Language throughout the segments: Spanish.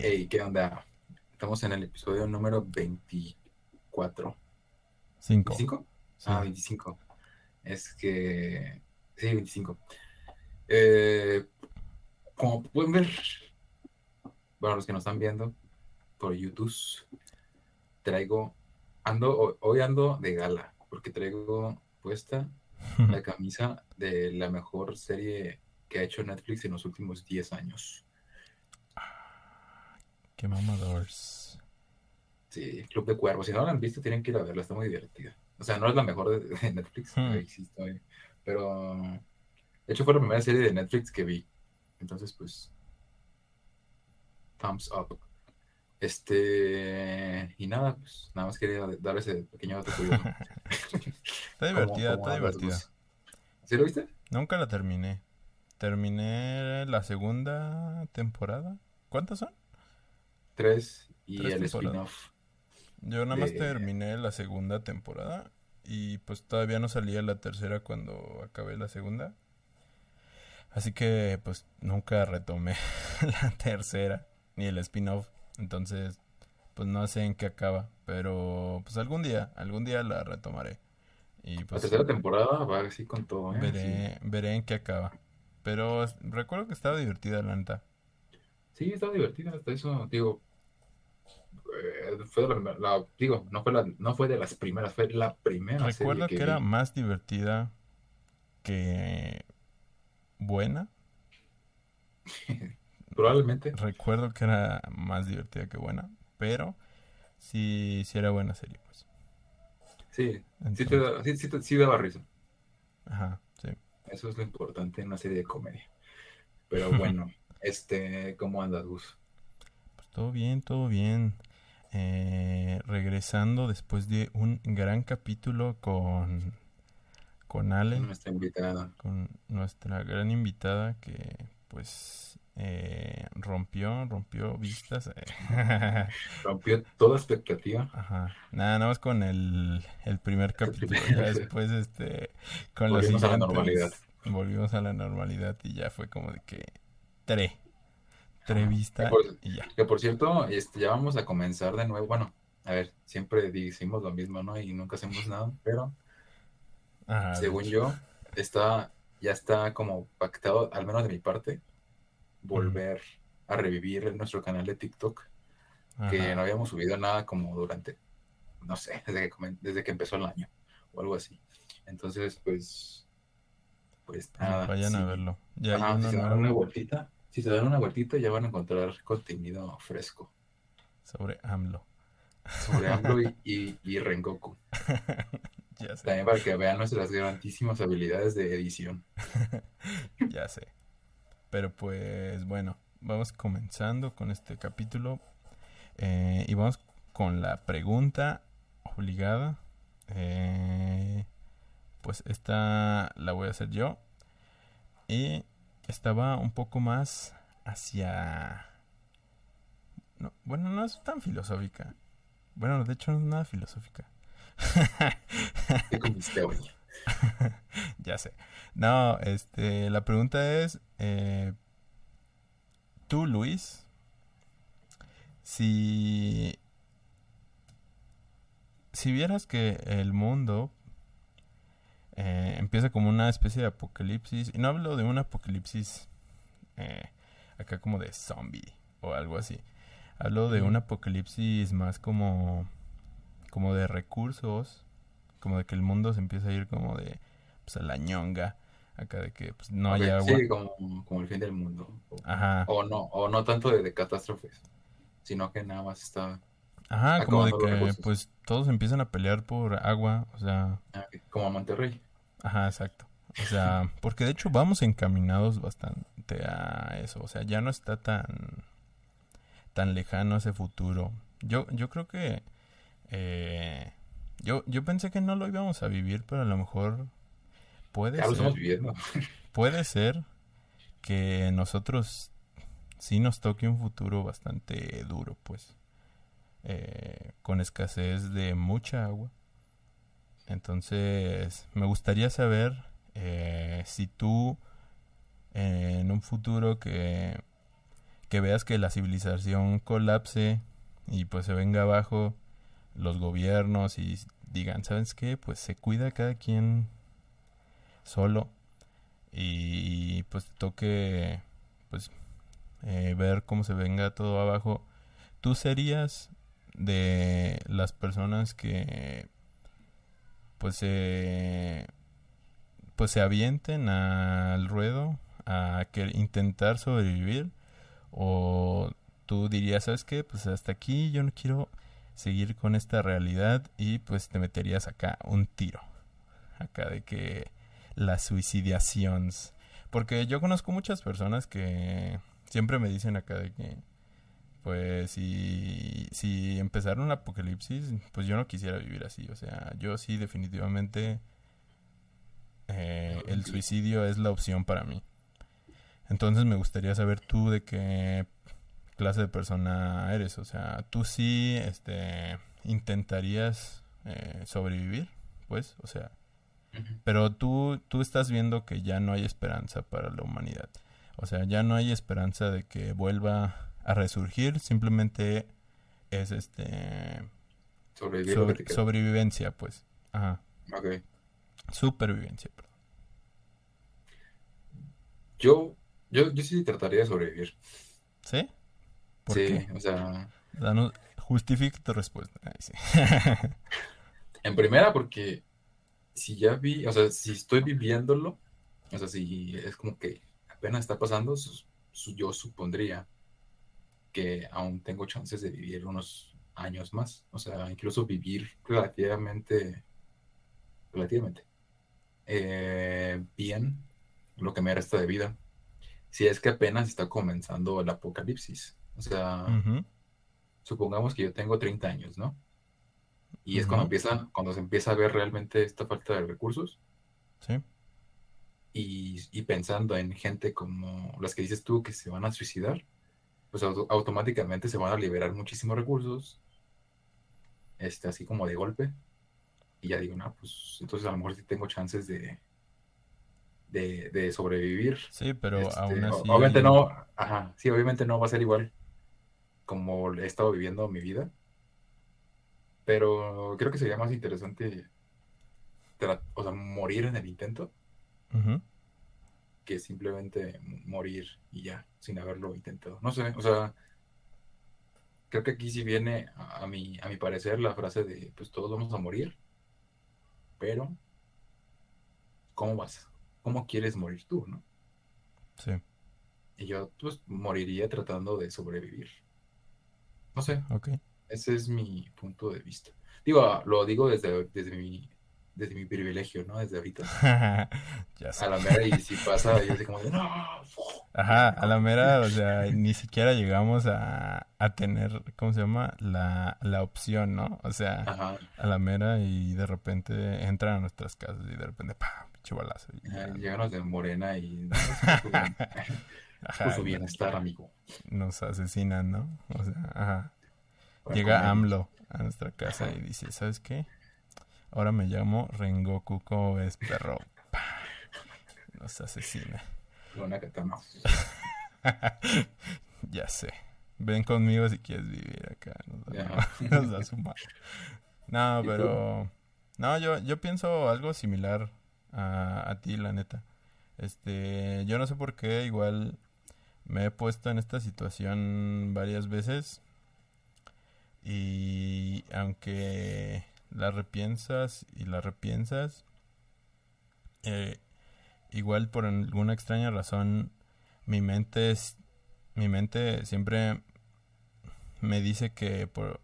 Hey, ¿qué onda? Estamos en el episodio número 24. Cinco. ¿25? Sí. Ah, 25. Es que... Sí, 25. Eh, como pueden ver, bueno, los que nos están viendo por YouTube, traigo, ando, ho- hoy ando de gala, porque traigo puesta la camisa de la mejor serie que ha hecho Netflix en los últimos 10 años. Qué mamadores. Sí, Club de Cuervos. Si no la han visto, tienen que ir a verla, está muy divertida. O sea, no es la mejor de, de Netflix, Hmm. ahí sí estoy, pero de hecho fue la primera serie de Netflix que vi. Entonces, pues, thumbs up. Este, y nada, pues nada más quería dar ese pequeño dato curioso. Está divertida, está divertida. ¿Sí lo viste? Nunca la terminé. Terminé la segunda temporada. ¿Cuántas son? Tres y Tres el spin-off. Yo nada más De- terminé la segunda temporada y pues todavía no salía la tercera cuando acabé la segunda. Así que pues nunca retomé la tercera ni el spin-off. Entonces pues no sé en qué acaba. Pero pues algún día, algún día la retomaré. Y La pues tercera temporada va así con todo, ¿eh? veré, veré en qué acaba. Pero recuerdo que estaba divertida la neta. Sí, está divertida hasta eso, digo, eh, fue de la, la- digo, no fue la, no fue de las primeras, fue la primera Recuerdo serie que que era más divertida que buena. Probablemente. Recuerdo que era más divertida que buena, pero sí, sí era buena serie, pues. Sí, sí, te sí te- sí daba risa. ajá, sí. Eso es lo importante en una serie de comedia. Pero bueno, este, ¿cómo andas, Gus? Pues todo bien, todo bien. Eh, regresando después de un gran capítulo con, con Ale, Nuestra invitada. con nuestra gran invitada que pues eh, rompió, rompió vistas. Rompió toda expectativa. Ajá. Nada, nada más con el, el primer capítulo. primer- Ya después, este, con los Volvimos a la normalidad. Volvimos a la normalidad y ya fue como de que tre, tre vista Por- y ya. Que por cierto, este, ya vamos a comenzar de nuevo. Bueno, a ver, siempre decimos lo mismo, ¿no? Y nunca hacemos nada, pero Ajá, de según yo, está, ya está como pactado, al menos de mi parte, volver a revivir nuestro canal de TikTok, que no habíamos subido nada como durante, no sé, desde que, desde que empezó el año o algo así. Entonces, pues, pues Pues nada. vayan a verlo. Ya hay Ajá, si uno se dan nuevo una vueltita, si se dan una vueltita, ya van a encontrar contenido fresco sobre AMLO. sobre AMLO y, y, y Rengoku. Ya sé, También para que vean nuestras grandísimas habilidades de edición. ya sé. Pero pues bueno, vamos comenzando con este capítulo. eh, y vamos con la pregunta obligada. Eh, pues esta la voy a hacer yo. Y estaba un poco más hacia... no, bueno, no es tan filosófica. Bueno, de hecho no es nada filosófica. ¿Qué comiste hoy? Ya sé. No, este, la pregunta es, eh, tú, Luis, si, si vieras que el mundo eh, empieza como una especie de apocalipsis, y no hablo de un apocalipsis eh, acá como de zombie o algo así, hablo de un apocalipsis más como, como de recursos, como de que el mundo se empieza a ir como de pues a la ñonga, acá de que pues, no hay Ok, agua. Sí, como, como el fin del mundo. O, Ajá, o no, o no tanto de, de catástrofes, sino que nada más está ajá, como de que pues todos empiezan a pelear por agua, o sea, ah, como Monterrey. Ajá, exacto. O sea, porque de hecho vamos encaminados bastante a eso, o sea, ya no está tan tan lejano ese futuro. Yo yo creo que eh, yo yo pensé que no lo íbamos a vivir, pero a lo mejor puede Ya lo estamos ser. viviendo. Puede ser que nosotros sí nos toque un futuro bastante duro, pues, eh, con escasez de mucha agua. Entonces, me gustaría saber eh, si tú, eh, en un futuro que, que veas que la civilización colapse y pues se venga abajo los gobiernos y digan, ¿sabes qué? Pues se cuida cada quien solo y pues toque pues eh, ver cómo se venga todo abajo. ¿Tú serías de las personas que pues se pues se avienten al ruedo a que intentar sobrevivir. O tú dirías sabes qué pues hasta aquí yo no quiero seguir con esta realidad y pues te meterías acá un tiro. Acá de que las suicidaciones. Porque yo conozco muchas personas que siempre me dicen acá de que pues si, si empezara un apocalipsis, pues yo no quisiera vivir así. O sea, yo sí definitivamente eh, el suicidio es la opción para mí. Entonces me gustaría saber tú de qué clase de persona eres. O sea, tú sí este, intentarías eh, sobrevivir, pues, o sea, pero tú, tú estás viendo que ya no hay esperanza para la humanidad. O sea, ya no hay esperanza de que vuelva a resurgir, simplemente es este sobrevivencia, pues. Ajá. Ok. Supervivencia, perdón. Yo, yo, yo sí trataría de sobrevivir. ¿Sí? sí, o sea. Danos, justifica tu respuesta. en primera, porque si ya vi, o sea, si estoy viviéndolo, o sea, si es como que apenas está pasando, yo supondría que aún tengo chances de vivir unos años más, o sea, incluso vivir relativamente, relativamente eh, bien lo que me resta de vida, si es que apenas está comenzando el apocalipsis, o sea, supongamos que yo tengo 30 años, ¿no? Y es cuando empieza, cuando se empieza a ver realmente esta falta de recursos. Sí. Y, y, pensando en gente como las que dices tú que se van a suicidar, pues automáticamente se van a liberar muchísimos recursos, este, así como de golpe. Y ya digo, no, pues entonces a lo mejor sí tengo chances de, de, sobrevivir. Sí, pero este, aún así... Obviamente no, ajá, sí, obviamente no va a ser igual como he estado viviendo mi vida. Pero creo que sería más interesante o sea, morir en el intento que simplemente morir y ya, sin haberlo intentado. No sé, o sea, creo que aquí sí viene a, mi, a mi parecer la frase de, pues todos vamos a morir, pero ¿cómo vas? ¿Cómo quieres morir tú, no? Sí. Y yo, pues, moriría tratando de sobrevivir. No sé. Ok. Ese es mi punto de vista. Digo, lo digo desde, desde mi desde mi privilegio, ¿no? Desde ahorita. ya sé. A la mera, y si pasa, yo así como de, no. Ajá, a la mera, o sea, ni siquiera llegamos a, a tener, ¿cómo se llama? La, la opción, ¿no? O sea, a la mera y de repente entran a nuestras casas y de repente, ¡pam! Chivalazo. Lleganos de Morena y... Ajá, su bienestar, amigo. Nos asesinan, ¿no? O sea, ajá. Llega AMLO a nuestra casa y dice, ¿sabes qué? Ahora me llamo Rengoku, ¿cómo ves, perro? Nos asesina. ya sé. Ven conmigo si quieres vivir acá. Nos da, su madre. No, pero... No, yo, yo pienso algo similar a, a ti, la neta. Este, yo no sé por qué, igual me he puesto en esta situación varias veces. Y aunque la repiensas y la repiensas, eh, igual por alguna extraña razón, mi mente es, mi mente siempre me dice que por,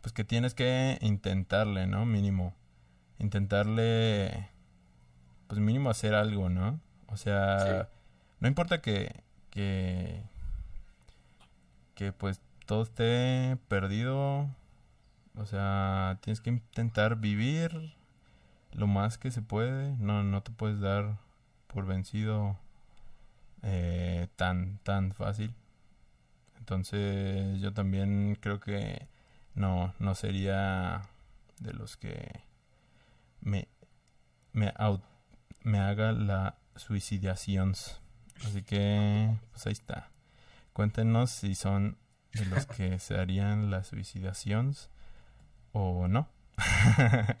pues que tienes que intentarle, ¿no? Mínimo, intentarle, pues mínimo hacer algo, ¿no? O sea, no importa que, que, que pues todo esté perdido o sea, tienes que intentar vivir lo más que se puede. No, no te puedes dar por vencido eh, tan, tan fácil. Entonces yo también creo que no, no sería de los que me, me, me haga la suicidación. Así que, pues ahí está. Cuéntenos si son de los que se harían las suicidaciones o no.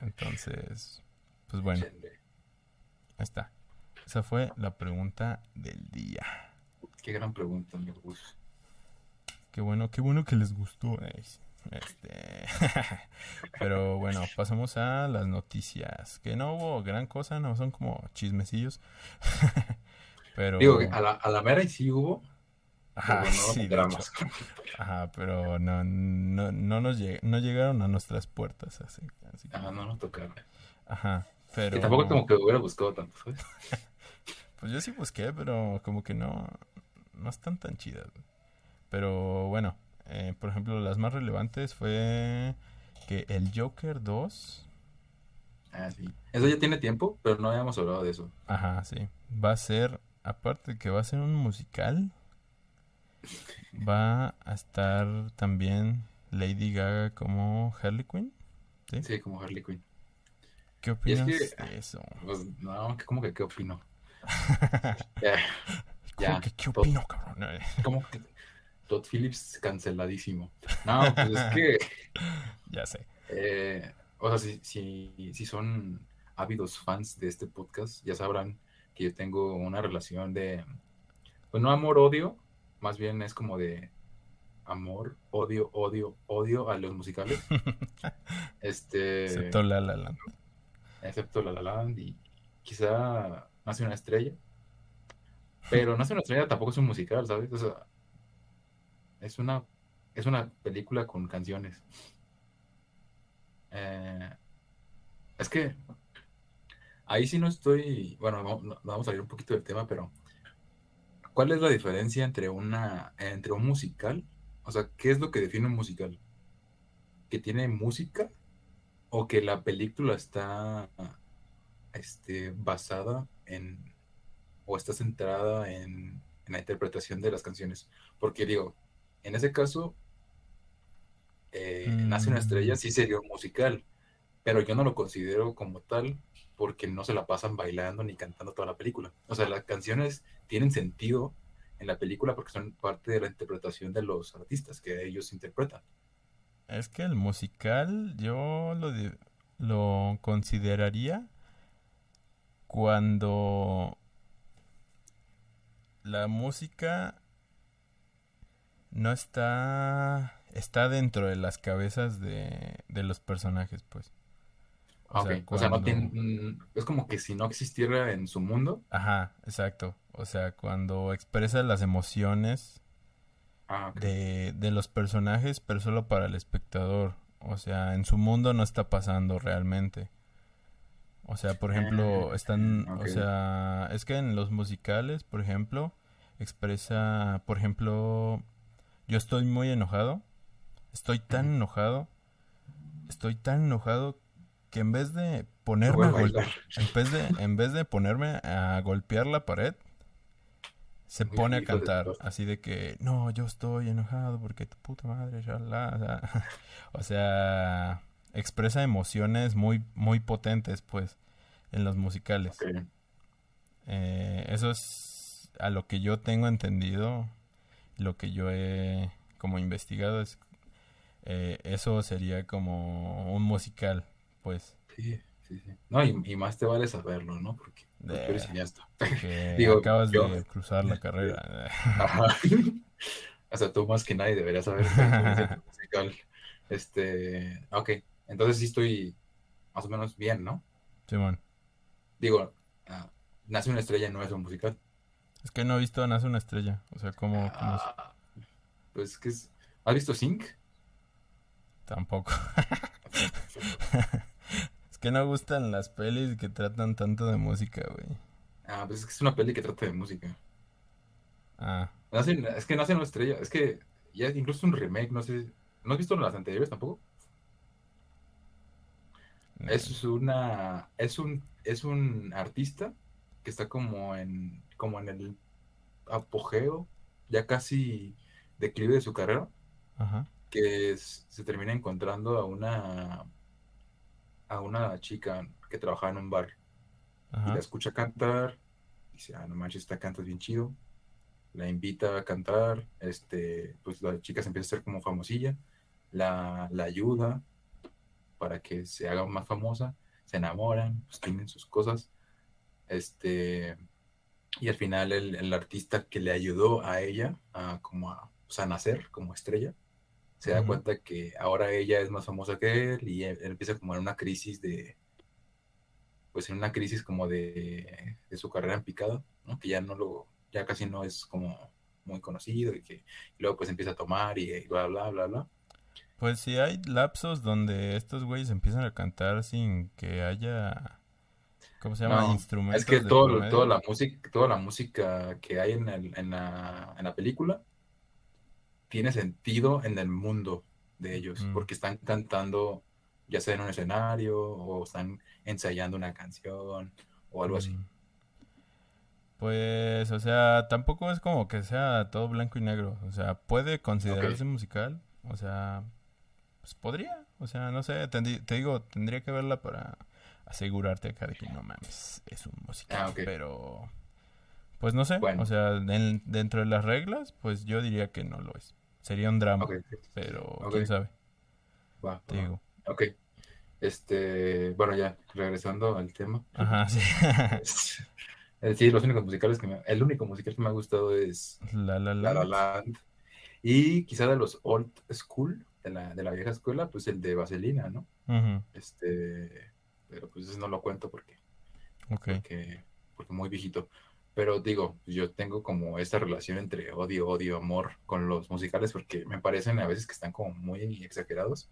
Entonces, pues bueno, ahí está. Esa fue la pregunta del día. Qué gran pregunta, mi Gus. Qué bueno, qué bueno que les gustó. Este, pero bueno, pasamos a las noticias. Que no hubo gran cosa, no son como chismecillos. pero digo que a la, a la mera y sí hubo. Ajá, sí, Ajá, pero no, no, no nos no llegaron a nuestras puertas así. así Ajá, no nos tocaron. Ajá, pero. Que tampoco como que hubiera buscado tanto, ¿sabes? pues yo sí busqué, pero como que no, no están tan chidas. Pero bueno, eh, por ejemplo, las más relevantes fue que el Joker 2. Ah, sí. Eso ya tiene tiempo, pero no habíamos hablado de eso. Ajá, sí. Va a ser, aparte que va a ser un musical, va a estar también Lady Gaga como Harley Quinn. Sí, como Harley Quinn. ¿Qué opinas de eso? Pues, no, ¿cómo que qué opino? ya, ¿Cómo que qué opino, cabrón? ¿Cómo que Todd Phillips canceladísimo? No, pues es que... ya sé. Eh, o sea, si, si, si son ávidos fans de este podcast, ya sabrán que yo tengo una relación de, pues no amor-odio, más bien es como de amor, odio, odio, odio a los musicales. este. Excepto La La Land. Excepto La La Land y quizá Nace una estrella. Pero Nace una estrella tampoco es un musical, ¿sabes? O sea, es una, es una película con canciones. Eh, es que ahí sí no estoy. Bueno, vamos a salir un poquito del tema, pero ¿cuál es la diferencia entre una entre un musical? O sea, ¿qué es lo que define un musical? ¿Que tiene música? ¿O que la película está este, basada en o está centrada en, la interpretación de las canciones? Porque digo, en ese caso, eh, Nace una estrella mm. sí sería un musical, pero yo no lo considero como tal porque no se la pasan bailando ni cantando toda la película. O sea, las canciones tienen sentido en la película porque son parte de la interpretación de los artistas que ellos interpretan. Es que el musical yo lo, consideraría cuando la música no está está dentro de las cabezas de los personajes pues o, sea, no tiene, mm, es como que si no existiera en su mundo. Ajá, exacto. O sea, cuando expresa las emociones ah, de, de los personajes, pero solo para el espectador. O sea, en su mundo no está pasando realmente. O sea, por ejemplo, ah, están, o sea, es que en los musicales, por ejemplo, expresa, por ejemplo, yo estoy muy enojado, estoy tan enojado, estoy tan enojado que en vez de ponerme a golpear, en vez de, en vez de ponerme a golpear la pared, se pone a cantar, así de que, no, yo estoy enojado porque tu puta madre, ya o, sea, expresa emociones muy, muy potentes, pues, en los musicales. Eh, eso es a lo que yo tengo entendido, lo que yo he como investigado es, eh, eso sería como un musical pues. Sí, sí, sí. No, y, más te vale saberlo, ¿no? Porque, porque eres cineasta. Digo, acabas de cruzar la carrera. Ajá. o sea, tú más que nadie deberías saber. Este, ok, entonces sí estoy más o menos bien, ¿no? Sí, bueno. Digo, uh, Nace una estrella no es un musical. Es que no he visto Nace una estrella. O sea, ¿cómo, cómo es? Ah, pues que es... ¿Has visto Sync? Tampoco. Que no gustan las pelis que tratan tanto de música, güey. Ah, pues es que es una peli que trata de música. Ah. es que nace una estrella. Es que ya incluso un remake, no sé. ¿No has visto las anteriores tampoco? Es una. Es un. Es un artista que está como en. como en el apogeo. Ya casi declive de su carrera. Ajá. Que se termina encontrando a una a una chica que trabajaba en un bar. Y la escucha cantar. Y dice, ah, no manches, esta canta bien chido. la invita a cantar, este, pues la chica se empieza a hacer como famosilla, la, la ayuda para que se haga más famosa, se enamoran, pues tienen sus cosas, este, y al final el, el artista que le ayudó a ella a como a, pues, a nacer como estrella, se da cuenta que ahora ella es más famosa que él y él, él empieza como en una crisis de, pues en una crisis como de, de su carrera en picada, ¿no? Que ya no lo, ya casi no es como muy conocido y que y luego pues empieza a tomar y, y bla, bla, bla, bla. Pues sí hay lapsos donde estos güeyes empiezan a cantar sin que haya, ¿cómo se llama? No, Instrumentos es que todo, toda la música, toda la música que hay en, el- en la, en la película tiene sentido en el mundo de ellos, Mm. porque están cantando ya sea en un escenario o están ensayando una canción o algo así. Pues, o sea, tampoco es como que sea todo blanco y negro. O sea, puede considerarse musical. O sea, pues podría. O sea, no sé, te digo, tendría que verla para asegurarte acá de que no mames, es un musical. Ah. Pero, pues no sé. Bueno. O sea, en- dentro de las reglas, pues yo diría que no lo es. Sería un drama, pero quién sabe, va, te va. digo. Ok. Este, bueno, ya, regresando al tema. Ajá, sí. Eh, Sí, los únicos musicales que me, el único musical que me ha gustado es La La La La Land. Land. Y quizá de los old school, de la, de la vieja escuela, pues el de Vaselina, ¿no? Este, pero pues ese no lo cuento porque, porque, porque muy viejito. Pero digo, yo tengo como esta relación entre odio, odio, amor con los musicales porque me parecen a veces que están como muy exagerados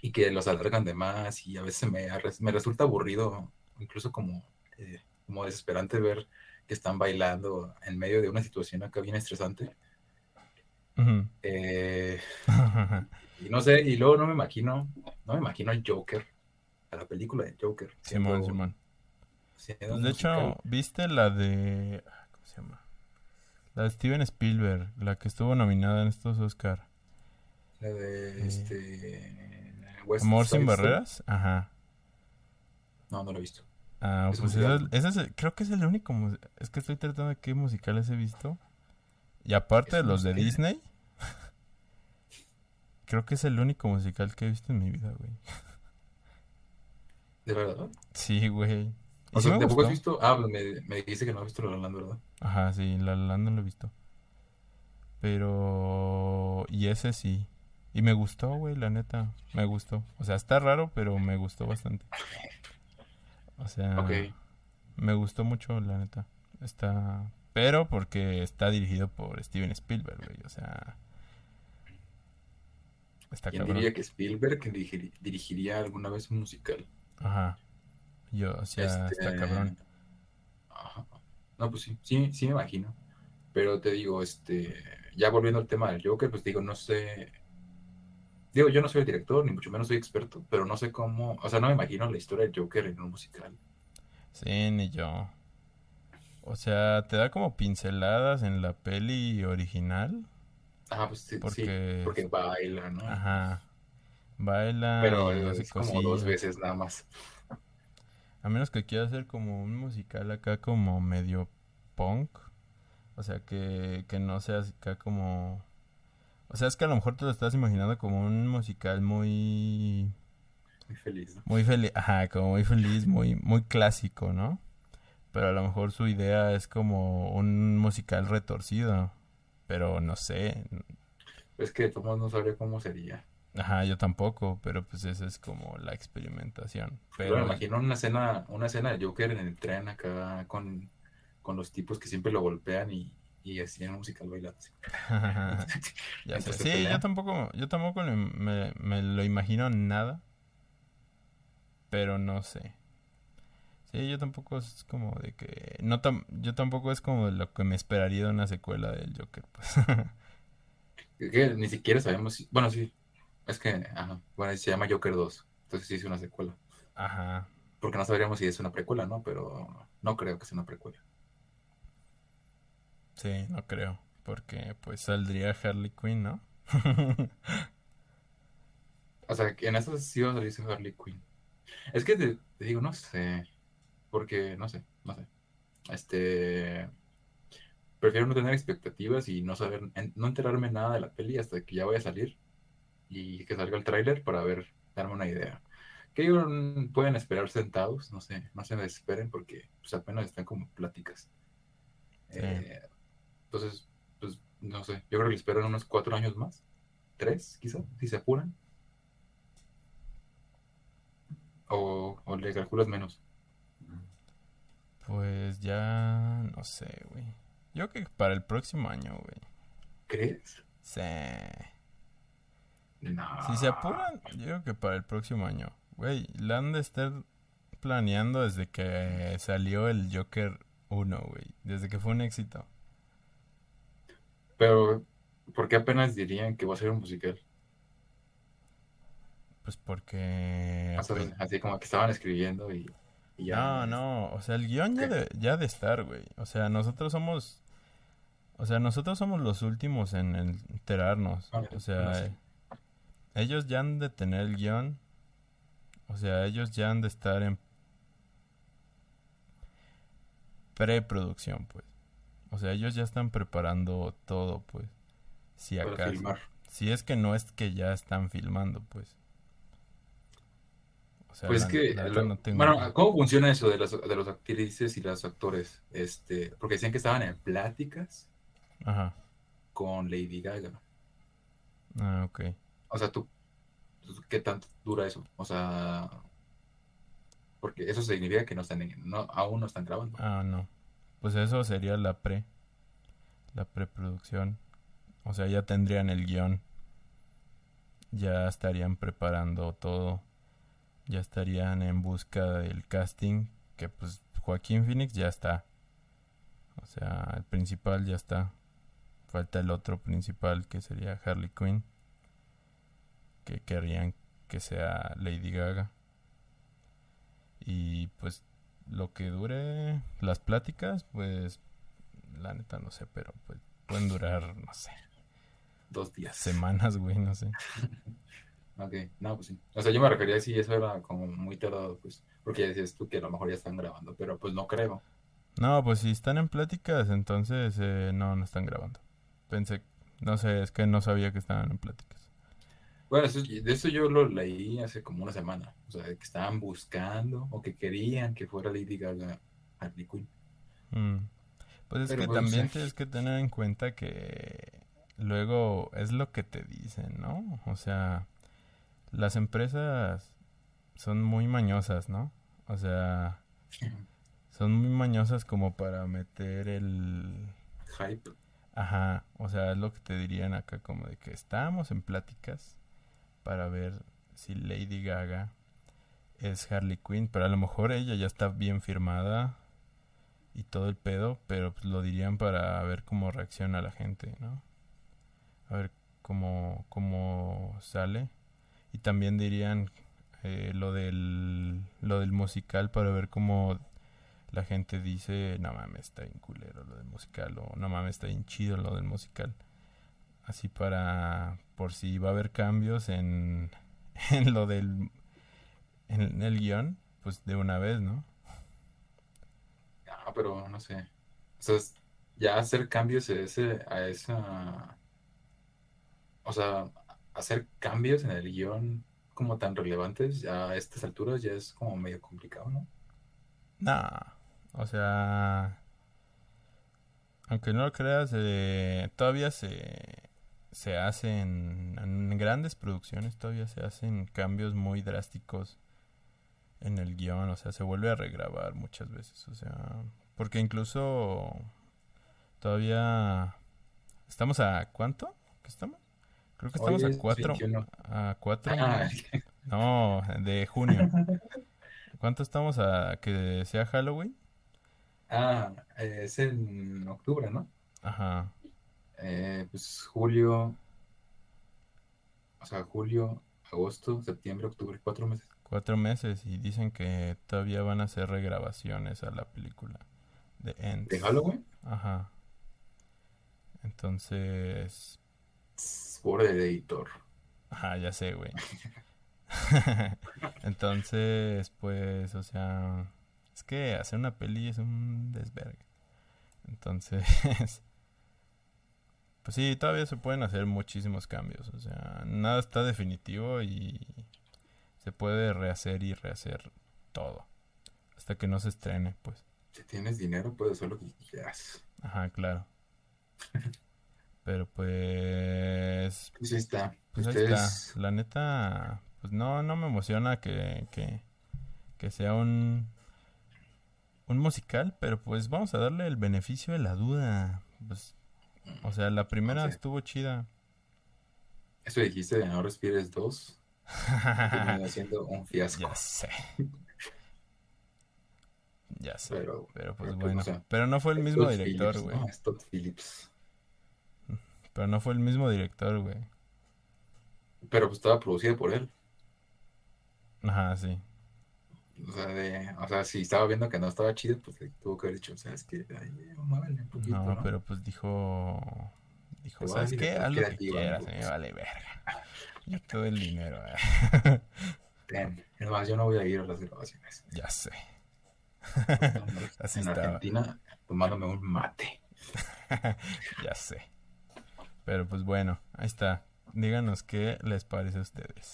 y que los alargan de más y a veces me, me resulta aburrido, incluso como, eh, como desesperante ver que están bailando en medio de una situación acá bien estresante. Eh, y no sé, y luego no me imagino, no me imagino al Joker, a la película de Joker. Simón, Simón. Pues de hecho. ¿viste la de... ah, ¿Cómo se llama? La de Steven Spielberg, la que estuvo nominada en estos Oscar. La de Eh, este. West Amor Side sin barreras. Ajá. No, no lo he visto. Ah, Es pues ese, creo que es el único. Es que estoy tratando de qué musicales he visto. Y aparte de los de. Disney, creo que es el único musical que he visto en mi vida, güey. ¿De verdad? Sí, güey. O sea, ¿tampoco has visto? Ah, me, me dijiste que no has visto La La Land, ¿verdad? Ajá, sí, La no lo he visto. Pero... Y ese sí. Y me gustó, güey, la neta. Me gustó. O sea, está raro, pero me gustó bastante. O sea... Ok. Me gustó mucho, la neta. Está... Pero porque está dirigido por Steven Spielberg, güey. O sea... Está ¿Quién cabrón. diría que Spielberg dirigir- dirigiría alguna vez un musical? Ajá. Yo, o sea, Este, está cabrón. Ajá. No, pues sí, sí, sí me imagino. Pero te digo, este, ya volviendo al tema del Joker, pues digo, no sé. Digo, yo no soy el director, ni mucho menos soy experto, pero no sé cómo, o sea, no me imagino la historia del Joker en un musical. Sí, ni yo. O sea, te da como pinceladas en la peli original. Ah, pues sí, sí, Porque... porque baila, ¿no? Ajá. Baila Pero es como dos veces nada más. A menos que quiera hacer como un musical acá como medio punk. O sea, que, que no sea acá como... O sea, es que a lo mejor te lo estás imaginando como un musical muy... Muy feliz, ¿no? Muy feliz, ajá, como muy feliz, muy, muy clásico, ¿no? Pero a lo mejor su idea es como un musical retorcido. Pero no sé. Es que Tomás no sabría cómo sería. Ajá, yo tampoco, pero pues esa es como la experimentación. Pero me imagino una escena, una escena de Joker en el tren acá con, con los tipos que siempre lo golpean y, y así en un musical bailando. ya sé. Sí, yo tampoco, yo tampoco me, me lo imagino nada. Pero no sé. Sí, yo tampoco es como de que... No tam- yo tampoco es como de lo que me esperaría de una secuela del Joker, pues. Es que ni siquiera sabemos si. Bueno, sí. Es que, ajá. Bueno, se llama Joker 2. Entonces sí es una secuela. Ajá. Porque no sabríamos si es una precuela, ¿no? Pero no creo que sea una precuela. Sí, no creo. Porque pues saldría Harley Quinn, ¿no? O sea, que en eso sí va a salir ese Harley Quinn. Es que te, te digo, no sé. Porque, no sé, no sé. Este. prefiero no tener expectativas y no saber, no enterarme nada de la peli hasta que ya vaya a salir y que salga el tráiler para ver, darme una idea. Que ellos pueden esperar sentados, no sé, no se desesperen porque pues, apenas están como pláticas. Eh, entonces, pues no sé, yo creo que esperan unos cuatro años más, tres quizá, si se apuran. O, o le calculas menos. Pues ya no sé, güey. Yo creo que para el próximo año, güey. ¿Crees? Sí. Si se apuran, yo creo que para el próximo año. Güey, la han de estar planeando desde que salió el Joker 1, güey. Desde que fue un éxito. Pero, ¿por qué apenas dirían que va a ser un musical? Pues porque... así como que estaban escribiendo y... ya... No, no, o sea, el guion ya de, ya de estar, güey. O sea, nosotros somos o sea, nosotros somos los últimos en enterarnos. O sea, ellos ya han de tener el guion. O sea, ellos ya han de estar en preproducción, pues. O sea, ellos ya están preparando todo, pues. Si acaso. Si es que no es que ya están filmando, pues. O sea, pues que, bueno, ¿cómo funciona eso de, de los actrices y los actores? Este, porque decían que estaban en pláticas Ajá. con Lady Gaga. Ah, ok. O sea, tú, ¿qué tanto dura eso? O sea, porque eso significa que no están no, aún no están grabando. Ah, no. Pues eso sería la pre, la preproducción. O sea, ya tendrían el guion. Ya estarían preparando todo. Ya estarían en busca del casting. Que pues Joaquín Phoenix ya está. O sea, el principal ya está. Falta el otro principal que sería Harley Quinn. Que querrían que sea Lady Gaga. Y pues lo que dure las pláticas, pues la neta no sé, pero pues pueden durar, no sé. Dos días. Semanas, güey, no sé. ok, no, pues sí. O sea, yo me refería si eso era como muy tardado, pues, porque ya decías tú que a lo mejor ya están grabando, pero pues no creo. No, pues si están en pláticas, entonces eh, no, no están grabando. Pensé, no sé, es que no sabía que estaban en pláticas. Bueno, de eso yo lo leí hace como una semana. O sea, que estaban buscando o que querían que fuera Lady Gaga Harley Quinn. Mm. Pues es que pues, también tienes que tener en cuenta que luego es lo que te dicen, ¿no? O sea, las empresas son muy mañosas, ¿no? O sea, son muy mañosas como para meter el hype. Ajá, o sea, es lo que te dirían acá como de que estábamos en pláticas para ver si Lady Gaga es Harley Quinn, pero a lo mejor ella ya está bien firmada y todo el pedo, pero pues lo dirían para ver cómo reacciona la gente, ¿no? A ver cómo, cómo sale. Y también dirían eh, lo, del, lo del musical para ver cómo la gente dice, no mames, está bien culero lo del musical, o no mames, está bien chido lo del musical. Así para, por si va a haber cambios en, en lo del, en el guion, pues de una vez, ¿no? Ah, pero no sé. O sea, ya hacer cambios a, ese, a esa... O sea, hacer cambios en el guion como tan relevantes a estas alturas ya es como medio complicado, ¿no? No. O sea, aunque no lo creas, eh, todavía se, se hacen, en grandes producciones todavía se hacen cambios muy drásticos en el guion, o sea, se vuelve a regrabar muchas veces, o sea, porque incluso todavía estamos a ¿cuánto? ¿Qué estamos? Creo que estamos a cuatro, a cuatro, ah. no, de junio. ¿Cuánto estamos a que sea Halloween? Ah, es en octubre, ¿no? Ajá. Eh, pues julio, o sea, julio, agosto, septiembre, octubre, cuatro meses. Cuatro meses y dicen que todavía van a hacer regrabaciones a la película de Ends. ¿De Halloween? Ajá. Entonces... Por el editor. Ajá, ya sé, güey. Entonces, pues, o sea, es que hacer una peli es un desvergue. Entonces, pues sí, todavía se pueden hacer muchísimos cambios. O sea, nada está definitivo y se puede rehacer y rehacer todo. Hasta que no se estrene, pues. Si tienes dinero, puedes hacer lo que quieras. Ajá, claro. Pero pues... Pues ahí está. Pues ahí está. La neta, pues no, no me emociona que, que, que sea un, un musical, pero pues vamos a darle el beneficio de la duda. Pues, o sea, la primera estuvo chida. Eso dijiste de No Respires 2. haciendo un fiasco. Ya sé. Ya sé. Pero, pues bueno. pero no fue el mismo director, güey. No, es Todd Phillips. Pero no fue el mismo director, güey. Pero pues estaba producido por él. Ajá, sí. O sea, de, o sea, si estaba viendo que no estaba chido, pues tuvo que haber dicho, ¿sabes qué? Ay, un poquito, no, pero pues dijo, dijo, ¿sabes qué? Haz lo que quieras, me vale verga. Yo todo el dinero, eh. Ten, es más, yo no voy a ir a las grabaciones. Ya sé. Así en Argentina, tomándome un mate. ya sé. Pero pues bueno, ahí está. Díganos qué les parece a ustedes.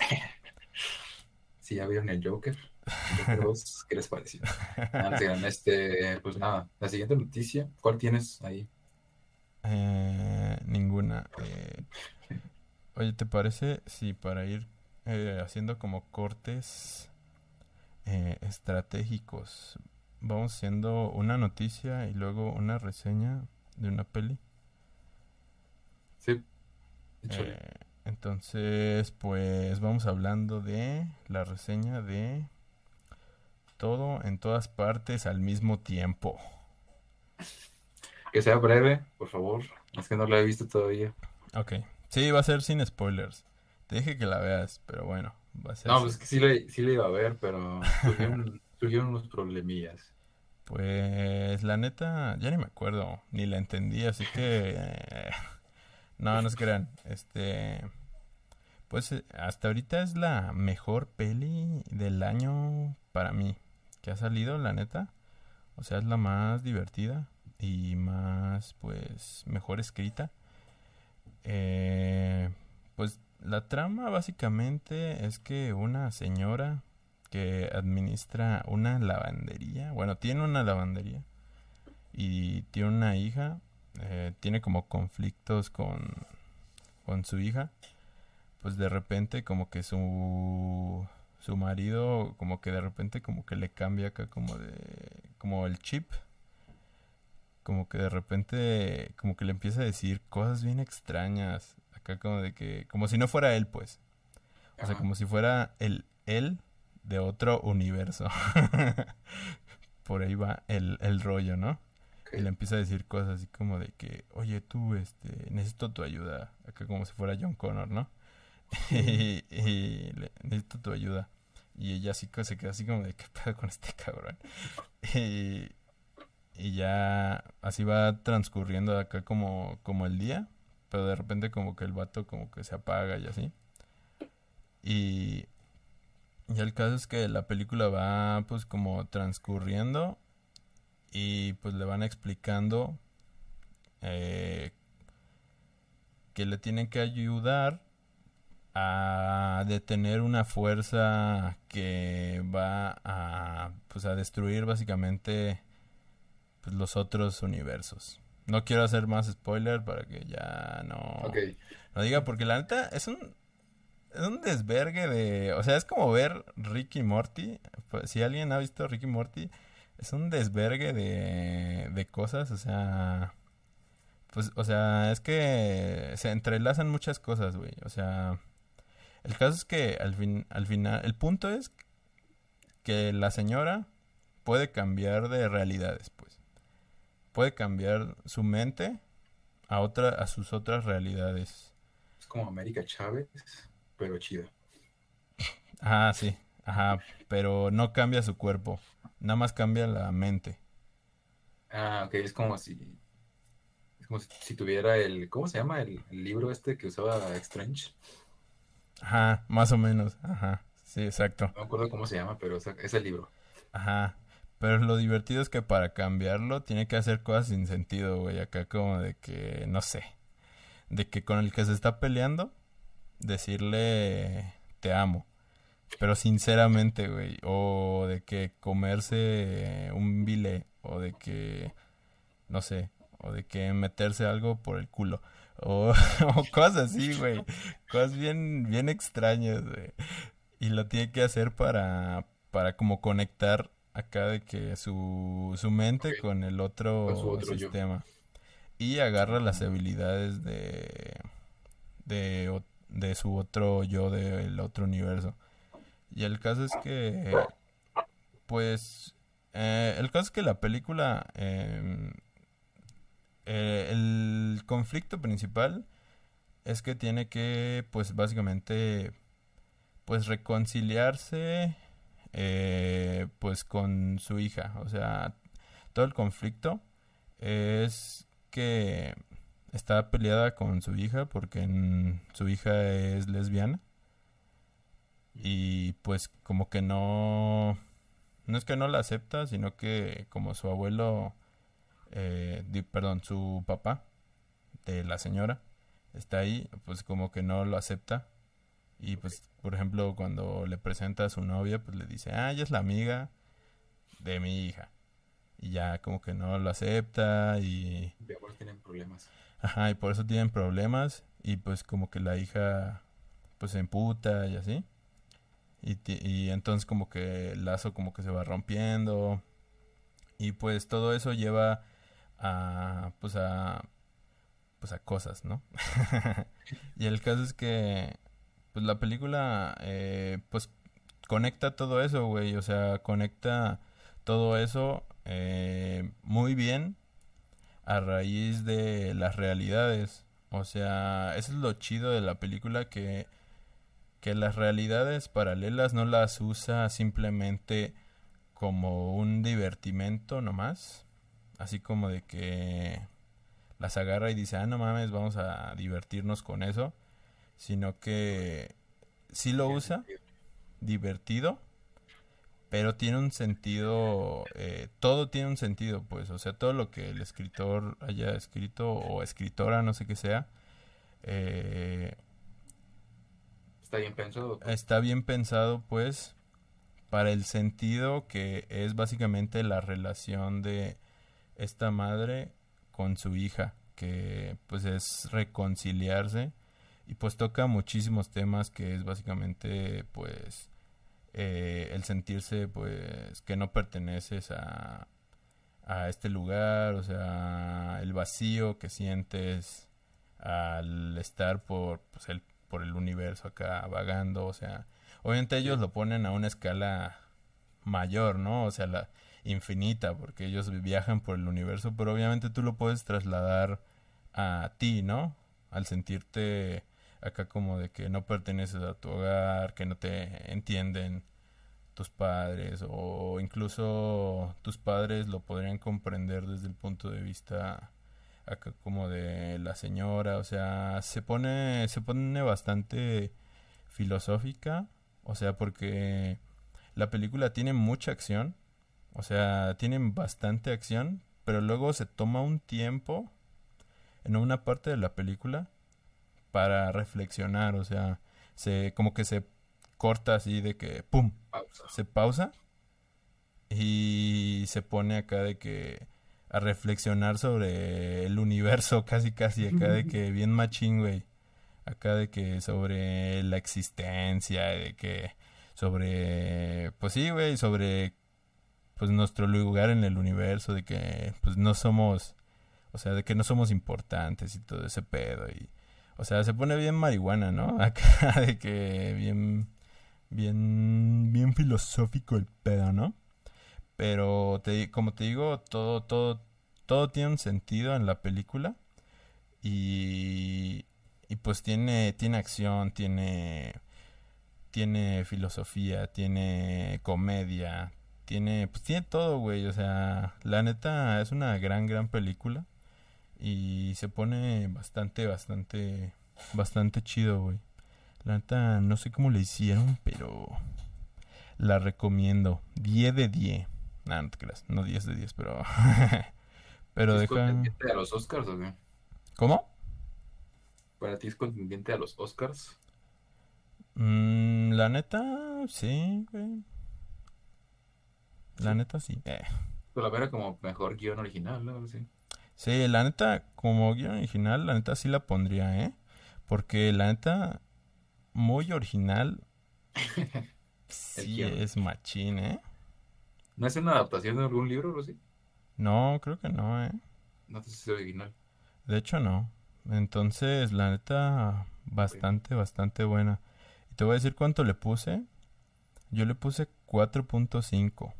Si ya vieron el Joker. ¿Qué les pareció? este, pues nada, la siguiente noticia, ¿cuál tienes ahí? Eh, ninguna. Eh, oye, ¿te parece si para ir eh, haciendo como cortes estratégicos vamos haciendo una noticia y luego una reseña de una peli? Sí. entonces, pues vamos hablando de la reseña de todo en todas partes al mismo tiempo. Que sea breve, por favor. Es que no la he visto todavía. Ok. Sí, va a ser sin spoilers. Te dije que la veas, pero bueno, va a ser. No, pues que sí le iba a ver, pero surgieron, unos problemillas. Pues la neta, ya ni me acuerdo, ni la entendí, así que. Eh, no, no se crean. Este. Pues eh, hasta ahorita es la mejor peli del año para mí que ha salido, la neta. O sea, es la más divertida y más, pues, mejor escrita. Eh, pues la trama básicamente es que una señora que administra una lavandería, bueno, tiene una lavandería y tiene una hija, eh, tiene como conflictos con, con su hija, pues de repente como que su su marido como que de repente como que le cambia acá como de como el chip. Como que de repente como que le empieza a decir cosas bien extrañas. Acá como de que como si no fuera él pues. O sea como si fuera el él de otro universo. Por ahí va el, el rollo no y le empieza a decir cosas así como de que oye tú este necesito tu ayuda acá como si fuera John Connor no y, necesito tu ayuda. Y ella así se queda así como de qué pedo con este cabrón. Y, y ya así va transcurriendo acá como, como el día. Pero de repente como que el vato como que se apaga y así. Y, y el caso es que la película va pues como transcurriendo. Y pues le van explicando eh, que le tienen que ayudar a detener una fuerza que va a pues a destruir básicamente pues, los otros universos. No quiero hacer más spoiler para que ya no no diga porque la neta es un es un desvergue de, o sea, es como ver Ricky Morty. Pues, si alguien ha visto Ricky Morty, es un desvergue de de cosas, o sea, pues o sea, es que se entrelazan muchas cosas, güey. O sea, el caso es que al, fin, al final, el punto es que la señora puede cambiar de realidades, pues. Puede cambiar su mente a otra, a sus otras realidades. Es como América Chávez, pero chida. Ah, sí, ajá, pero no cambia su cuerpo, nada más cambia la mente. Ah, ok, es como si es como si, tuviera el, ¿cómo se llama el, el libro este que usaba Strange? Ajá, más o menos. Ajá. Sí, exacto. No me acuerdo cómo se llama, pero es el libro. Ajá. Pero lo divertido es que para cambiarlo tiene que hacer cosas sin sentido, güey. Acá como de que, no sé, de que con el que se está peleando, decirle te amo. Pero sinceramente, güey. O de que comerse un bile. O de que, no sé, o de que meterse algo por el culo. O, cosas así, güey. Cosas bien, bien extrañas, güey. Y lo tiene que hacer para, para como conectar acá de que su, su mente con el otro, sistema. Y agarra las habilidades de, de, de su otro yo del otro universo. Y el caso es que, pues, eh, el caso es que la película eh, eh, el conflicto principal es que tiene que, pues básicamente, pues reconciliarse, eh, pues con su hija. O sea, todo el conflicto es que está peleada con su hija porque su hija es lesbiana y pues como que no no es que no la acepta sino que como su abuelo eh, perdón, su papá de la señora está ahí, pues como que no lo acepta. Y pues, por ejemplo, cuando le presenta a su novia, pues le dice, ah, ella es la amiga de mi hija. Y ya como que no lo acepta y... De tienen problemas. Ajá, y por eso tienen problemas. Y pues como que la hija pues se emputa y así. Y, y entonces como que el lazo como que se va rompiendo. Y pues todo eso lleva a pues a pues a cosas, ¿no? y el caso es que pues la película eh, pues conecta todo eso, güey, o sea, conecta todo eso eh, muy bien a raíz de las realidades. O sea, eso es lo chido de la película que que las realidades paralelas no las usa simplemente como un divertimento nomás, así como de que las agarra y dice, ah, no mames, vamos a divertirnos con eso, sino que sí lo usa, divertido, pero tiene un sentido, eh, todo tiene un sentido, pues, o sea, todo lo que el escritor haya escrito o escritora, no sé qué sea, eh, está bien pensado. Pues. Está bien pensado, pues, para el sentido que es básicamente la relación de esta madre con su hija, que pues es reconciliarse y pues toca muchísimos temas que es básicamente pues eh, el sentirse pues que no perteneces a, a este lugar, o sea, el vacío que sientes al estar por pues, el, por el universo acá vagando, o sea, obviamente ellos lo ponen a una escala mayor, ¿no? O sea, la, infinita, porque ellos viajan por el universo, pero obviamente tú lo puedes trasladar a ti, ¿no? Al sentirte acá como de que no perteneces a tu hogar, que no te entienden tus padres o incluso tus padres lo podrían comprender desde el punto de vista acá como de la señora, o sea, se pone se pone bastante filosófica, o sea, porque la película tiene mucha acción, o sea, tienen bastante acción, pero luego se toma un tiempo en una parte de la película para reflexionar, o sea, se como que se corta así de que pum, se pausa y se pone acá de que a reflexionar sobre el universo casi casi acá de que bien machín, güey. Acá de que sobre la existencia, de que sobre pues sí, güey, sobre pues nuestro lugar en el universo, de que pues no somos, o sea, de que no somos importantes y todo ese pedo y o sea, se pone bien marihuana, ¿no? Acá de que bien bien bien filosófico el pedo, ¿no? Pero te, como te digo, todo todo todo tiene un sentido en la película y y pues tiene tiene acción, tiene tiene filosofía, tiene comedia, tiene, pues tiene todo, güey. O sea, la neta es una gran, gran película. Y se pone bastante, bastante, bastante chido, güey. La neta, no sé cómo le hicieron, pero la recomiendo. 10 de 10. Nah, no te creas. No 10 de 10, pero. pero ¿Es deja. contendiente a los Oscars o qué? ¿Cómo? ¿Para ti es contendiente a los Oscars? Mm, la neta, sí, güey. La neta, sí. Eh. Pues la vera como mejor guion original, ¿no? Sí. Sí, la neta, como guion original, la neta sí la pondría, ¿eh? Porque la neta, muy original, sí es machín, ¿eh? ¿No es una adaptación de algún libro, Rosy? No, creo que no, ¿eh? No sé si es original. De hecho, no. Entonces, la neta, bastante, bastante buena. Y te voy a decir cuánto le puse. Yo le puse 4.5.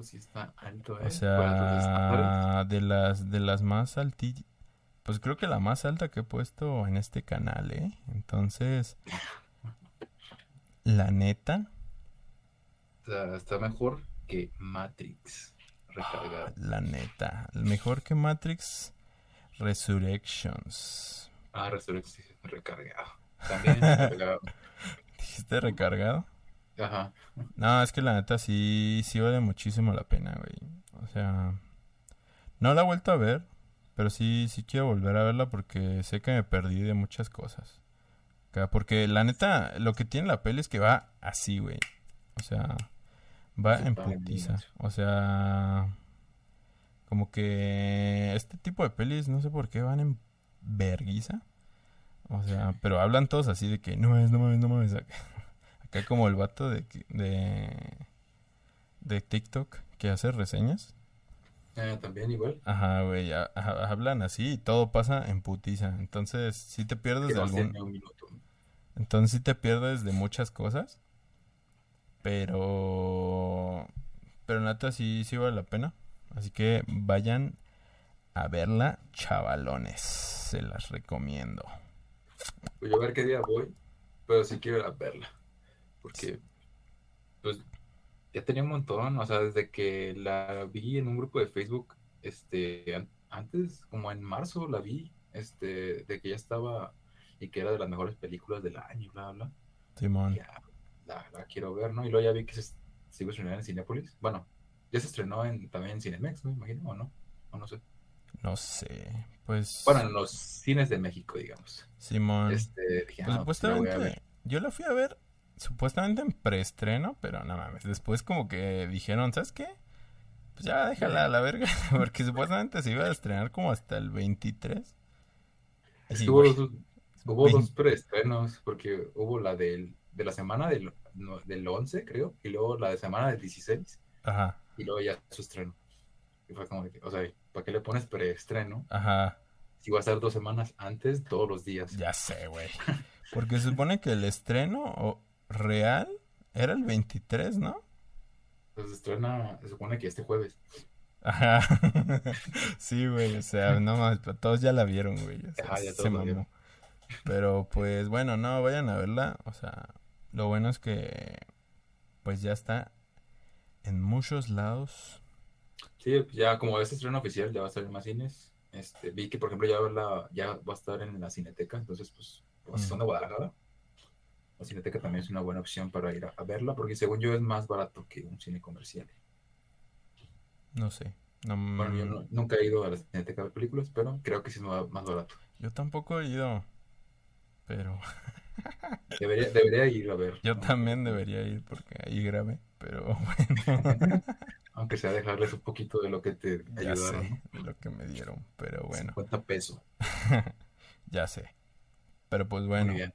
Ah, pues sí está alto, ¿eh? O estándares. sea, de las, de las más alti... Pues creo que la más alta que he puesto en este canal, ¿eh? Entonces, la neta, está mejor que Matrix recargada. la neta. Mejor que Matrix Resurrections. Ah, Resurrection recargado. También recargado. ¿Dijiste recargado? Ajá. No, es que la neta sí, sí vale muchísimo la pena, güey. O sea, no la he vuelto a ver, pero sí, sí quiero volver a verla porque sé que me perdí de muchas cosas. Porque la neta, lo que tiene la peli es que va así, güey. O sea, va Sí, en putiza. O sea, como que este tipo de pelis, no sé por qué van en verguiza. O sea, pero hablan todos así de que no mames, no mames, no mames. Acá, como el vato de, de, de TikTok que hace reseñas. Eh, también igual. Ajá, güey, hablan así y todo pasa en putiza. Entonces, si te pierdes de algún... un. Entonces sí te pierdes de muchas cosas. Pero... Pero neta sí, sí vale la pena. Así que vayan a verla, chavalones. Se las recomiendo. Pues yo a ver qué día voy, pero sí quiero ir a verla. Porque, pues, ya tenía un montón, o sea, desde que la vi en un grupo de Facebook, este, an- antes, como en marzo la vi, este, de que ya estaba y que era de las mejores películas del año, bla, bla. Simón. Ya, la, la quiero ver, ¿no? Y luego ya vi que se, se iba a estrenar en Cinépolis. Bueno, ya se estrenó en, también en Cinemex, ¿no? Imagino, o no, o no sé. No sé. Pues... Bueno, en los cines de México, digamos. Simón. Este, dije, Pues ah, pues la supuestamente, yo la fui a ver supuestamente en preestreno, pero no mames. Después como que dijeron, ¿sabes qué? Pues ya déjala a la verga, porque supuestamente se iba a estrenar como hasta el 23. Es Y, que hubo, dos, hubo dos preestrenos, porque hubo la del, de la semana del, no, del 11, creo, y luego la de semana del 16, Ajá, y luego ya su estreno. Y fue como que, o sea, ¿para qué le pones preestreno? ajá, Si va a estar dos semanas antes, todos los días. ya sé, güey. Porque se supone que el estreno o- real era el 23, ¿no? Entonces estrena, se supone que este jueves. Ajá. Sí, güey, o sea, no pero todos ya la vieron, güey. o sea, Ajá, ya se todos la mamó. vieron. Pero pues bueno, no, vayan a verla. O sea, lo bueno es que pues ya está en muchos lados. Sí, ya como es estreno oficial, ya va a estar en más cines. Este, vi que, por ejemplo, ya, va la, ya va a estar en la Cineteca, entonces, pues, pues Mm. son de Guadalajara. La Cineteca también es una buena opción para ir a, a verla, porque según yo es más barato que un cine comercial. No sé. No, Bueno, yo no- nunca he ido a la Cineteca ver películas, pero creo que sí es más, más barato. yo tampoco he ido. Pero Debería, debería ir a ver. yo ¿no? también debería ir porque ahí grabé. Pero bueno, Aunque sea dejarles un poquito de lo que te ya ayudaron. sé de lo que me dieron. Pero ¿no? bueno, 50 pesos. ya sé. Pero pues Muy bueno, bien.